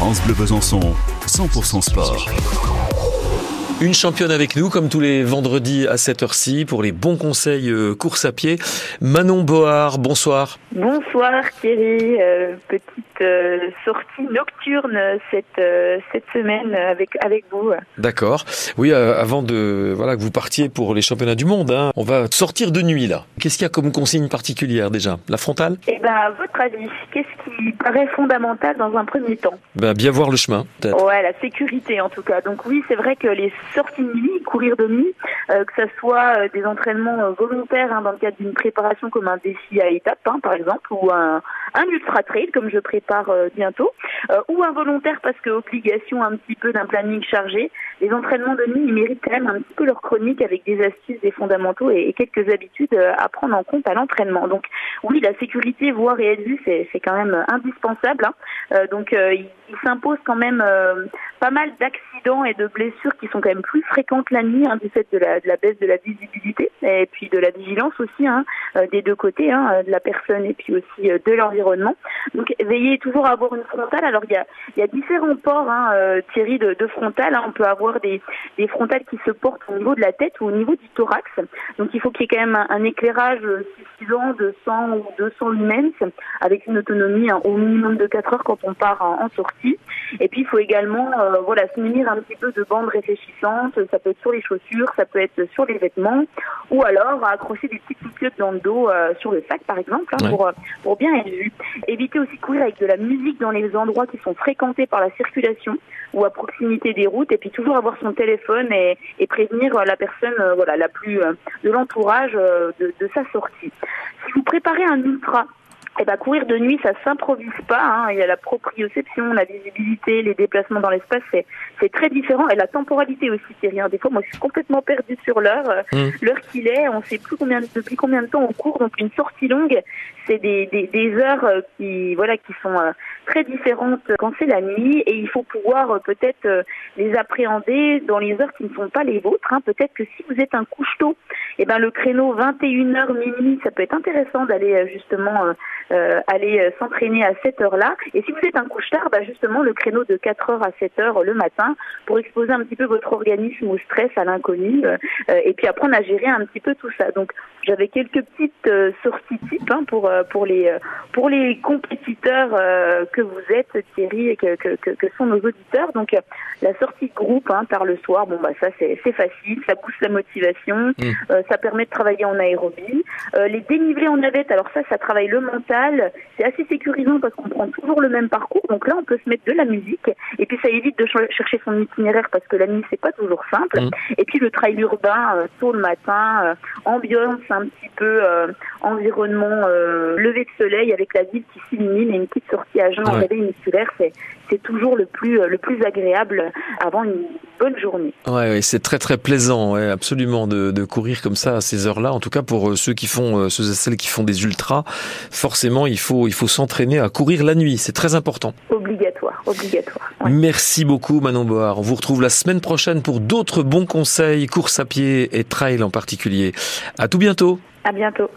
France Bleu Besançon, 100% sport. Une championne avec nous, comme tous les vendredis à cette heure-ci, pour les bons conseils euh, course à pied. Manon Board, bonsoir. Bonsoir Thierry, euh, petite euh, sortie nocturne cette euh, cette semaine avec avec vous. D'accord. Oui, avant de voilà que vous partiez pour les championnats du monde, hein, on va sortir de nuit là. Qu'est-ce qu'il y a comme consigne particulière déjà? La frontale? Eh ben, à votre avis, qu'est-ce qui paraît fondamental dans un premier temps? Ben, Bien voir le chemin. Ouais, la sécurité en tout cas. Donc oui, c'est vrai que les sorties de nuit, courir de nuit, que ça soit des entraînements volontaires hein, dans le cadre d'une préparation comme un défi à étapes, hein, par exemple, ou un, un ultra trail comme je prépare euh, bientôt, euh, ou un volontaire parce que obligation un petit peu d'un planning chargé. Les entraînements de nuit, ils méritent quand même un petit peu leur chronique avec des astuces, des fondamentaux et, quelques habitudes euh, à prendre en compte à l'entraînement. Donc oui, la sécurité, voire et être vue, c'est quand même indispensable. hein. Euh, donc euh, il, s'impose quand même euh, pas mal d'accidents et de blessures qui sont quand même plus fréquentes la nuit hein, du fait de la, baisse de la visibilité et puis de la vigilance aussi hein, euh, des deux côtés, euh, de la personne et puis aussi euh, de l'environnement. Donc veillez toujours à avoir une frontale. Alors il y a, y a différents ports, euh, Thierry, de, de frontale. On peut avoir des, des frontales qui se portent au niveau de la tête ou au niveau du thorax. Donc il faut qu'il y ait quand même un, un éclairage suffisant de 100 ou 200 lumens avec une autonomie hein, au minimum de 4 heures quand on part en, en sortie. Et puis il faut également euh, voilà se munir un petit peu de bandes réfléchissantes. Ça peut être sur les chaussures, ça peut être sur les vêtements, ou alors accrocher des petites piqûres dans le dos euh, sur le sac par exemple hein, Ouais. pour pour bien être vu. Éviter aussi de courir avec de la musique dans les endroits qui sont fréquentés par la circulation ou à proximité des routes. Et puis toujours avoir son téléphone et, prévenir euh, la personne euh, voilà la plus euh, de l'entourage de sa sortie. Si vous préparez un ultra eh ben, courir de nuit, ça s'improvise pas. Hein. Il y a la proprioception, la visibilité, les déplacements dans l'espace, c'est, c'est très différent. Et la temporalité aussi, Thierry. hein. Des fois, moi, je suis complètement perdue sur l'heure. Euh, Mm. L'heure qu'il est, on sait plus combien, depuis combien de temps on court. Donc, une sortie longue, c'est des, des, des heures euh, qui, voilà, qui sont euh, très différentes quand c'est la nuit. Et il faut pouvoir peut-être les appréhender dans les heures qui ne sont pas les vôtres. Hein. Peut-être que si vous êtes un couche-tôt, eh ben, le créneau 21h minuit, ça peut être intéressant d'aller euh, justement euh, aller euh, s'entraîner à cette heure-là. Et si vous êtes un couche-tard, bah justement le créneau de 4 heures à 7 heures le matin pour exposer un petit peu votre organisme au stress, à l'inconnu, euh, euh, et puis apprendre à gérer un petit peu tout ça. Donc j'avais quelques petites euh, sorties types hein, pour euh, pour les pour les compétiteurs euh, que vous êtes, Thierry, et que, que, que, que sont nos auditeurs. Donc la sortie de groupe hein, par le soir, bon bah ça c'est facile, ça pousse la motivation, Mm. euh, ça permet de travailler en aérobie. Euh, les dénivelés en navette, alors ça, ça travaille le mental. C'est assez sécurisant parce qu'on prend toujours le même parcours. Donc là, on peut se mettre de la musique. Et puis ça évite de ch- chercher son itinéraire parce que la nuit, c'est pas toujours simple. Mm. Et puis le trail urbain, euh, tôt le matin, euh, ambiance un petit peu euh, environnement lever de soleil avec la ville qui s'illumine et une petite sortie à jeun en réveil musculaire, c'est toujours le plus le plus agréable avant une bonne journée. Ouais, ouais, c'est très très plaisant, ouais, absolument, de, de courir comme ça à ces heures-là. En tout cas, pour ceux qui font, ceux et celles qui font des ultras, forcément, il faut, il faut s'entraîner à courir la nuit. C'est très important. Obligatoire, obligatoire. Ouais. Merci beaucoup, Manon Board. On vous retrouve la semaine prochaine pour d'autres bons conseils, course à pied et trail en particulier. À tout bientôt. À bientôt.